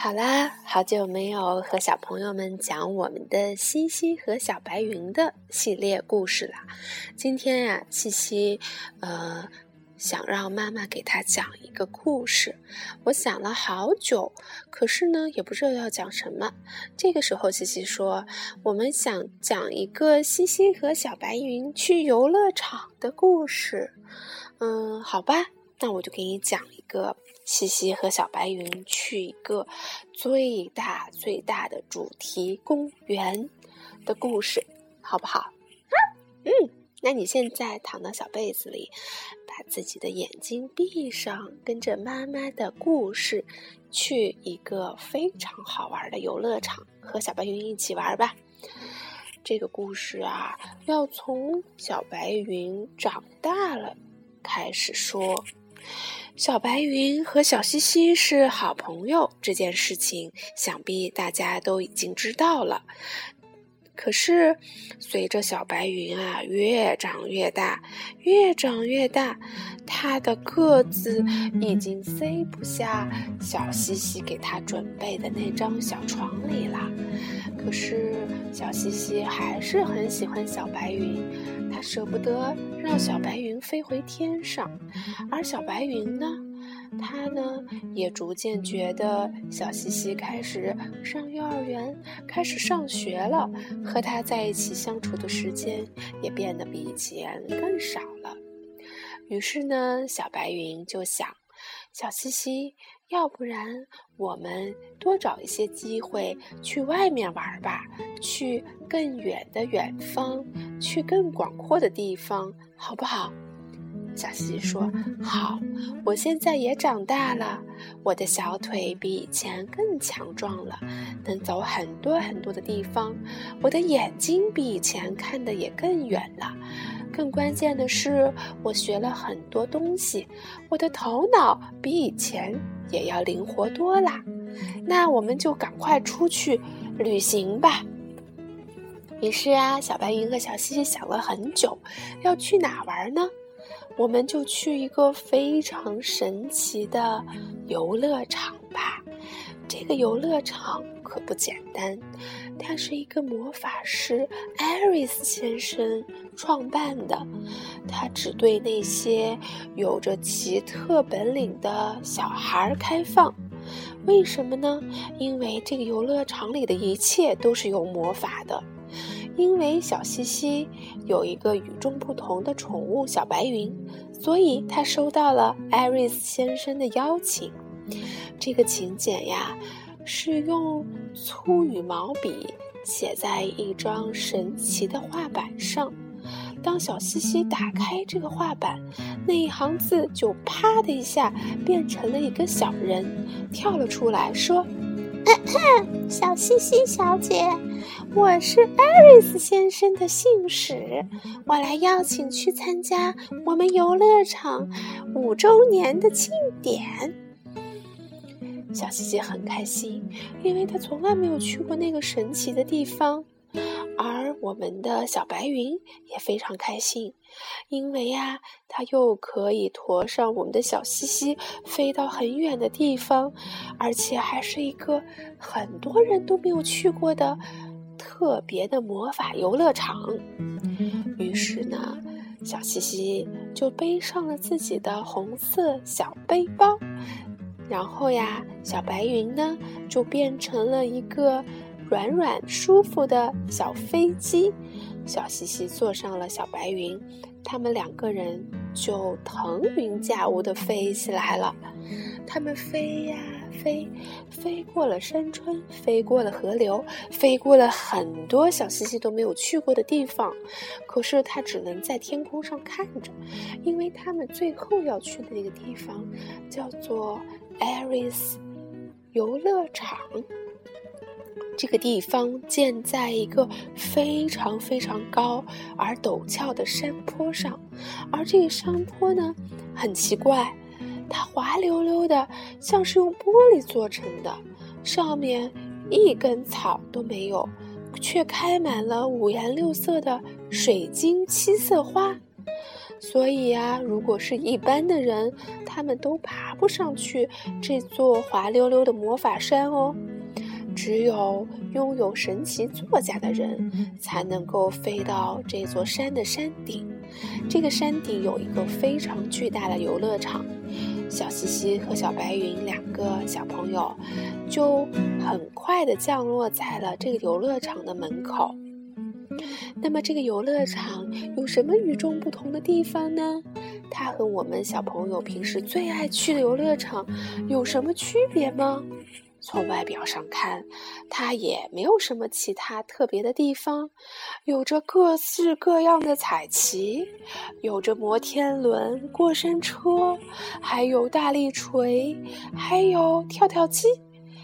好啦，好久没有和小朋友们讲我们的西西和小白云的系列故事了。今天呀，西西，呃，想让妈妈给他讲一个故事。我想了好久，可是呢，也不知道要讲什么。这个时候，西西说：“我们想讲一个西西和小白云去游乐场的故事。”嗯，好吧，那我就给你讲一个。西西和小白云去一个最大最大的主题公园的故事，好不好？嗯，那你现在躺到小被子里，把自己的眼睛闭上，跟着妈妈的故事去一个非常好玩的游乐场，和小白云一起玩吧。这个故事啊，要从小白云长大了开始说。小白云和小西西是好朋友，这件事情想必大家都已经知道了。可是，随着小白云啊越长越大，越长越大，它的个子已经塞不下小西西给它准备的那张小床里了。可是，小西西还是很喜欢小白云，它舍不得让小白云飞回天上，而小白云呢？他呢，也逐渐觉得小西西开始上幼儿园，开始上学了，和他在一起相处的时间也变得比以前更少了。于是呢，小白云就想，小西西，要不然我们多找一些机会去外面玩吧，去更远的远方，去更广阔的地方，好不好？小西说：“好，我现在也长大了，我的小腿比以前更强壮了，能走很多很多的地方。我的眼睛比以前看的也更远了，更关键的是，我学了很多东西，我的头脑比以前也要灵活多了。那我们就赶快出去旅行吧。”于是啊，小白云和小西西想了很久，要去哪玩呢？我们就去一个非常神奇的游乐场吧。这个游乐场可不简单，它是一个魔法师艾瑞斯先生创办的。他只对那些有着奇特本领的小孩开放。为什么呢？因为这个游乐场里的一切都是有魔法的。因为小西西有一个与众不同的宠物小白云，所以他收到了艾瑞斯先生的邀请。这个请柬呀，是用粗羽毛笔写在一张神奇的画板上。当小西西打开这个画板，那一行字就啪的一下变成了一个小人，跳了出来，说。小西西小姐，我是艾瑞斯先生的信使，我来邀请去参加我们游乐场五周年的庆典。小西西很开心，因为她从来没有去过那个神奇的地方。而我们的小白云也非常开心，因为呀，它又可以驮上我们的小西西飞到很远的地方，而且还是一个很多人都没有去过的特别的魔法游乐场。于是呢，小西西就背上了自己的红色小背包，然后呀，小白云呢就变成了一个。软软舒服的小飞机，小西西坐上了小白云，他们两个人就腾云驾雾地飞起来了。他们飞呀飞，飞过了山川，飞过了河流，飞过了很多小西西都没有去过的地方。可是他只能在天空上看着，因为他们最后要去的那个地方叫做艾瑞斯游乐场。这个地方建在一个非常非常高而陡峭的山坡上，而这个山坡呢，很奇怪，它滑溜溜的，像是用玻璃做成的，上面一根草都没有，却开满了五颜六色的水晶七色花。所以呀，如果是一般的人，他们都爬不上去这座滑溜溜的魔法山哦。只有拥有神奇座驾的人，才能够飞到这座山的山顶。这个山顶有一个非常巨大的游乐场，小西西和小白云两个小朋友就很快地降落在了这个游乐场的门口。那么，这个游乐场有什么与众不同的地方呢？它和我们小朋友平时最爱去的游乐场有什么区别吗？从外表上看，它也没有什么其他特别的地方，有着各式各样的彩旗，有着摩天轮、过山车，还有大力锤，还有跳跳机，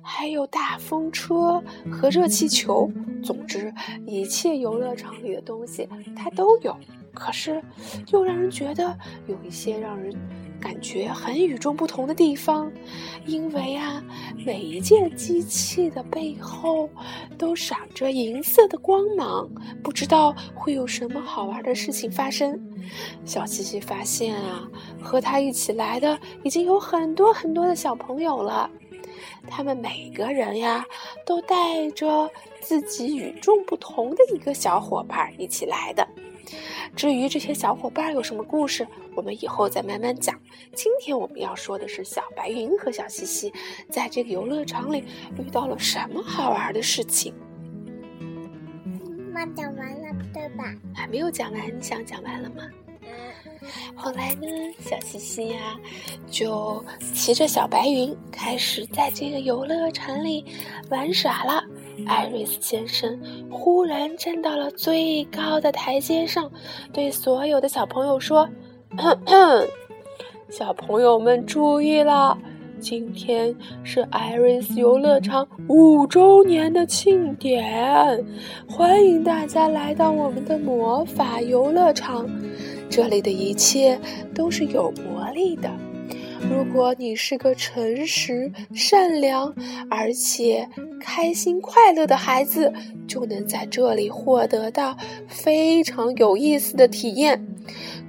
还有大风车和热气球。总之，一切游乐场里的东西它都有。可是，又让人觉得有一些让人。感觉很与众不同的地方，因为啊，每一件机器的背后都闪着银色的光芒，不知道会有什么好玩的事情发生。小西西发现啊，和他一起来的已经有很多很多的小朋友了，他们每个人呀，都带着自己与众不同的一个小伙伴一起来的。至于这些小伙伴有什么故事，我们以后再慢慢讲。今天我们要说的是小白云和小西西在这个游乐场里遇到了什么好玩的事情。妈讲完了对吧？还没有讲完，你想讲完了吗？后来呢，小西西呀，就骑着小白云开始在这个游乐场里玩耍了。艾瑞斯先生忽然站到了最高的台阶上，对所有的小朋友说：“小朋友们注意了，今天是艾瑞斯游乐场五周年的庆典，欢迎大家来到我们的魔法游乐场。这里的一切都是有魔力的。”如果你是个诚实、善良，而且开心快乐的孩子，就能在这里获得到非常有意思的体验。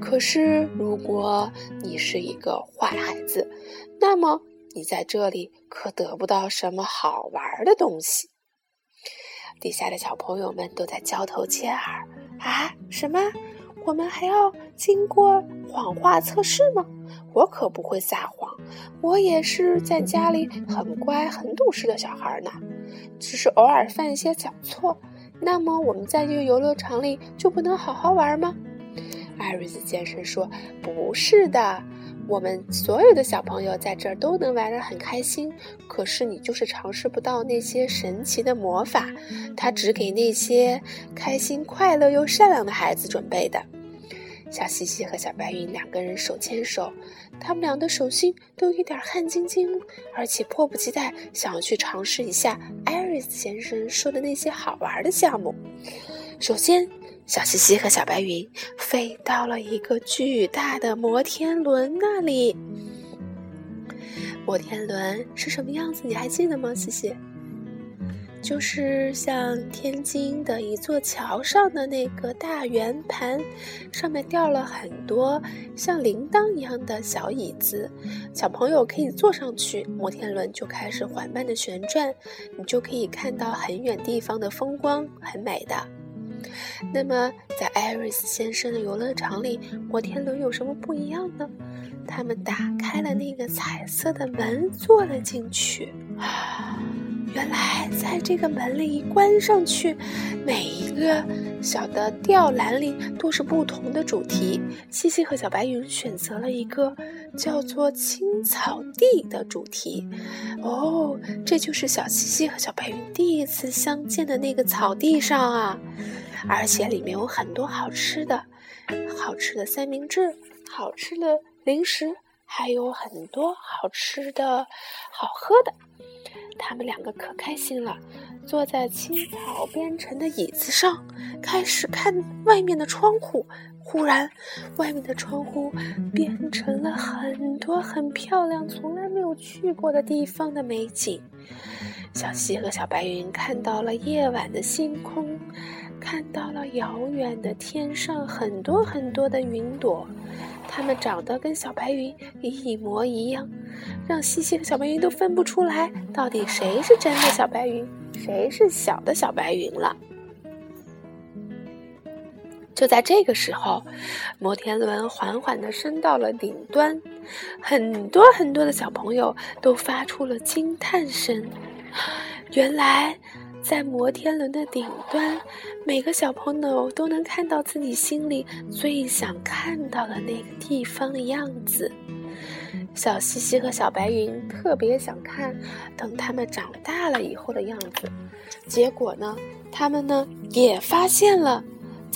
可是，如果你是一个坏孩子，那么你在这里可得不到什么好玩的东西。底下的小朋友们都在交头接耳：“啊，什么？我们还要经过谎话测试吗？”我可不会撒谎，我也是在家里很乖、很懂事的小孩呢，只是偶尔犯一些小错。那么我们在这个游乐场里就不能好好玩吗？艾瑞斯先生说：“不是的，我们所有的小朋友在这儿都能玩得很开心。可是你就是尝试不到那些神奇的魔法，它只给那些开心、快乐又善良的孩子准备的。”小西西和小白云两个人手牵手，他们俩的手心都有点汗津津，而且迫不及待想要去尝试一下艾瑞斯先生说的那些好玩的项目。首先，小西西和小白云飞到了一个巨大的摩天轮那里。摩天轮是什么样子？你还记得吗，西西？就是像天津的一座桥上的那个大圆盘，上面吊了很多像铃铛一样的小椅子，小朋友可以坐上去，摩天轮就开始缓慢的旋转，你就可以看到很远地方的风光，很美的。那么，在艾瑞斯先生的游乐场里，摩天轮有什么不一样呢？他们打开了那个彩色的门，坐了进去。原来，在这个门里一关上去，每一个小的吊篮里都是不同的主题。西西和小白云选择了一个叫做“青草地”的主题。哦，这就是小西西和小白云第一次相见的那个草地上啊！而且里面有很多好吃的，好吃的三明治，好吃的零食，还有很多好吃的好喝的。他们两个可开心了，坐在青草编成的椅子上，开始看外面的窗户。忽然，外面的窗户变成了很多很漂亮、从来没有去过的地方的美景。小溪和小白云看到了夜晚的星空，看到了遥远的天上很多很多的云朵，它们长得跟小白云一模一样，让西西和小白云都分不出来，到底谁是真的小白云，谁是小的小白云了。就在这个时候，摩天轮缓缓地升到了顶端，很多很多的小朋友都发出了惊叹声。原来，在摩天轮的顶端，每个小朋友都能看到自己心里最想看到的那个地方的样子。小西西和小白云特别想看等他们长大了以后的样子，结果呢，他们呢也发现了。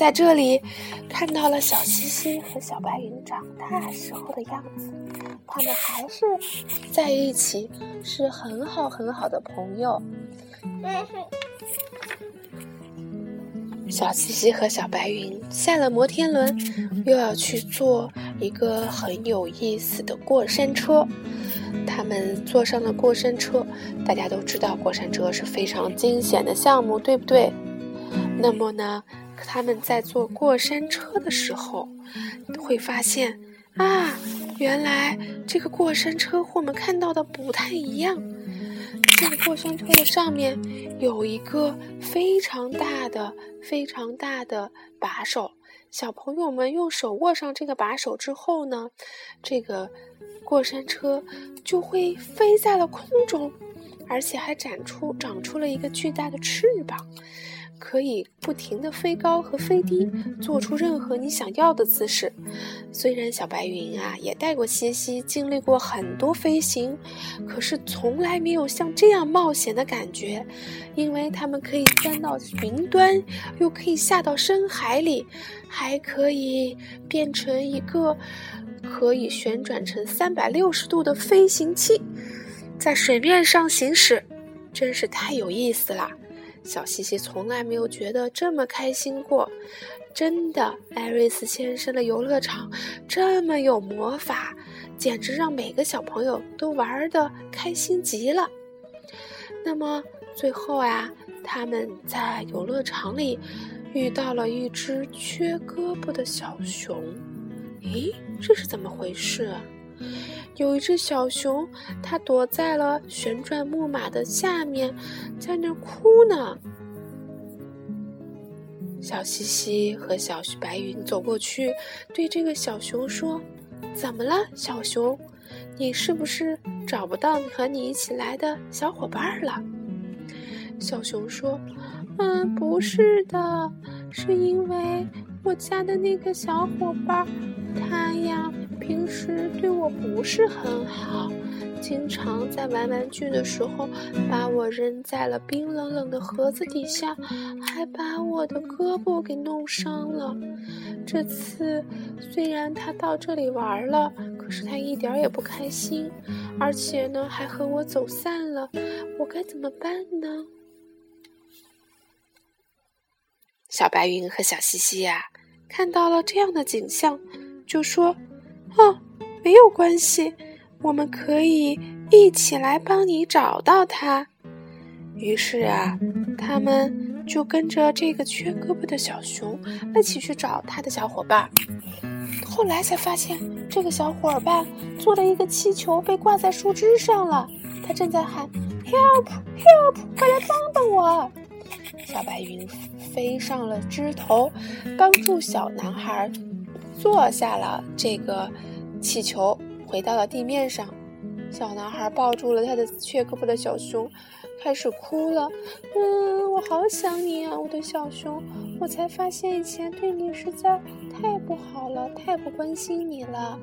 在这里，看到了小西西和小白云长大时候的样子，他们还是在一起，是很好很好的朋友。小西西和小白云下了摩天轮，又要去坐一个很有意思的过山车。他们坐上了过山车，大家都知道过山车是非常惊险的项目，对不对？那么呢？他们在坐过山车的时候，会发现啊，原来这个过山车和我们看到的不太一样。这个过山车的上面有一个非常大的、非常大的把手。小朋友们用手握上这个把手之后呢，这个过山车就会飞在了空中，而且还展出长出了一个巨大的翅膀。可以不停地飞高和飞低，做出任何你想要的姿势。虽然小白云啊也带过西西，经历过很多飞行，可是从来没有像这样冒险的感觉。因为它们可以钻到云端，又可以下到深海里，还可以变成一个可以旋转成三百六十度的飞行器，在水面上行驶，真是太有意思了。小西西从来没有觉得这么开心过，真的，艾瑞斯先生的游乐场这么有魔法，简直让每个小朋友都玩的开心极了。那么最后啊，他们在游乐场里遇到了一只缺胳膊的小熊。咦，这是怎么回事？有一只小熊，它躲在了旋转木马的下面，在那哭呢。小西西和小白云走过去，对这个小熊说：“怎么了，小熊？你是不是找不到和你一起来的小伙伴了？”小熊说：“嗯，不是的，是因为我家的那个小伙伴，他呀。”平时对我不是很好，经常在玩玩具的时候把我扔在了冰冷冷的盒子底下，还把我的胳膊给弄伤了。这次虽然他到这里玩了，可是他一点也不开心，而且呢还和我走散了。我该怎么办呢？小白云和小西西呀，看到了这样的景象，就说。哦，没有关系，我们可以一起来帮你找到他。于是啊，他们就跟着这个缺胳膊的小熊一起去找他的小伙伴。后来才发现，这个小伙伴做了一个气球，被挂在树枝上了。他正在喊：“Help! Help! 快来帮帮我！”小白云飞上了枝头，帮助小男孩。坐下了，这个气球回到了地面上。小男孩抱住了他的缺胳膊的小熊，开始哭了。嗯，我好想你啊，我的小熊。我才发现以前对你实在太不好了，太不关心你了。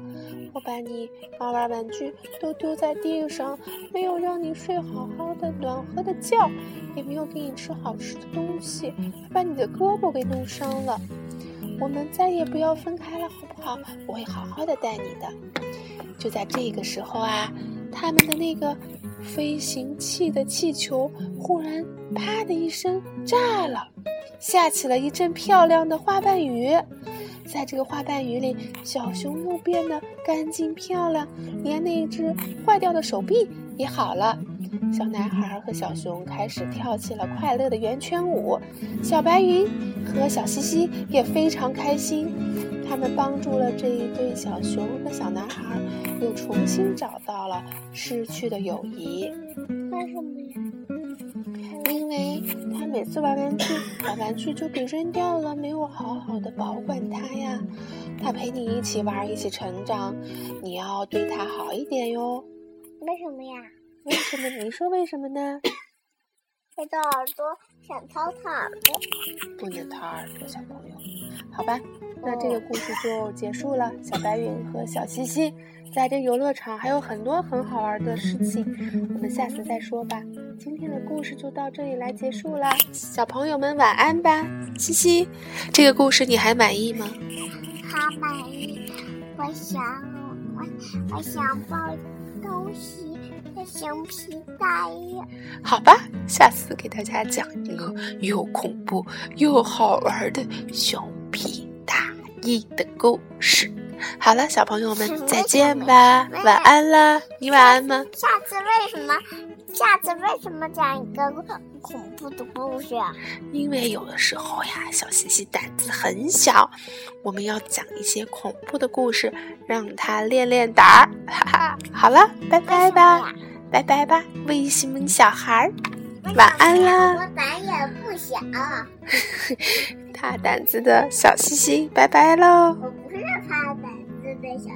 我把你玩玩玩具都丢在地上，没有让你睡好好的暖和的觉，也没有给你吃好吃的东西，还把你的胳膊给弄伤了。我们再也不要分开了，好不好？我会好好的带你的。就在这个时候啊，他们的那个飞行器的气球忽然“啪”的一声炸了，下起了一阵漂亮的花瓣雨。在这个花瓣雨里，小熊又变得干净漂亮，连那只坏掉的手臂也好了。小男孩和小熊开始跳起了快乐的圆圈舞，小白云和小西西也非常开心。他们帮助了这一对小熊和小男孩，又重新找到了失去的友谊。为什么呀？因为他每次玩玩具，把玩具就给扔掉了，没有好好的保管它呀。他陪你一起玩，一起成长，你要对他好一点哟。为什么呀？为什么？你说为什么呢？他的耳朵想掏他耳朵，不能掏耳朵，小朋友。好吧，那这个故事就结束了。小白云和小西西在这游乐场还有很多很好玩的事情，我们下次再说吧。今天的故事就到这里来结束了，小朋友们晚安吧。西西，这个故事你还满意吗？好满意。我想，我我想抱东西。熊皮大衣，好吧，下次给大家讲一个又恐怖又好玩的熊皮大衣的故事。好了，小朋友们再见吧，晚安了，你晚安吗？下次为什么？下次为什么讲一个恐怖的故事啊？因为有的时候呀，小西西胆子很小，我们要讲一些恐怖的故事，让他练练胆儿。哈哈，好了，拜拜吧。拜拜吧，卫星们小孩儿，晚安啦！我胆也不小，大胆子的小西西，拜拜喽！我不是怕胆子的小。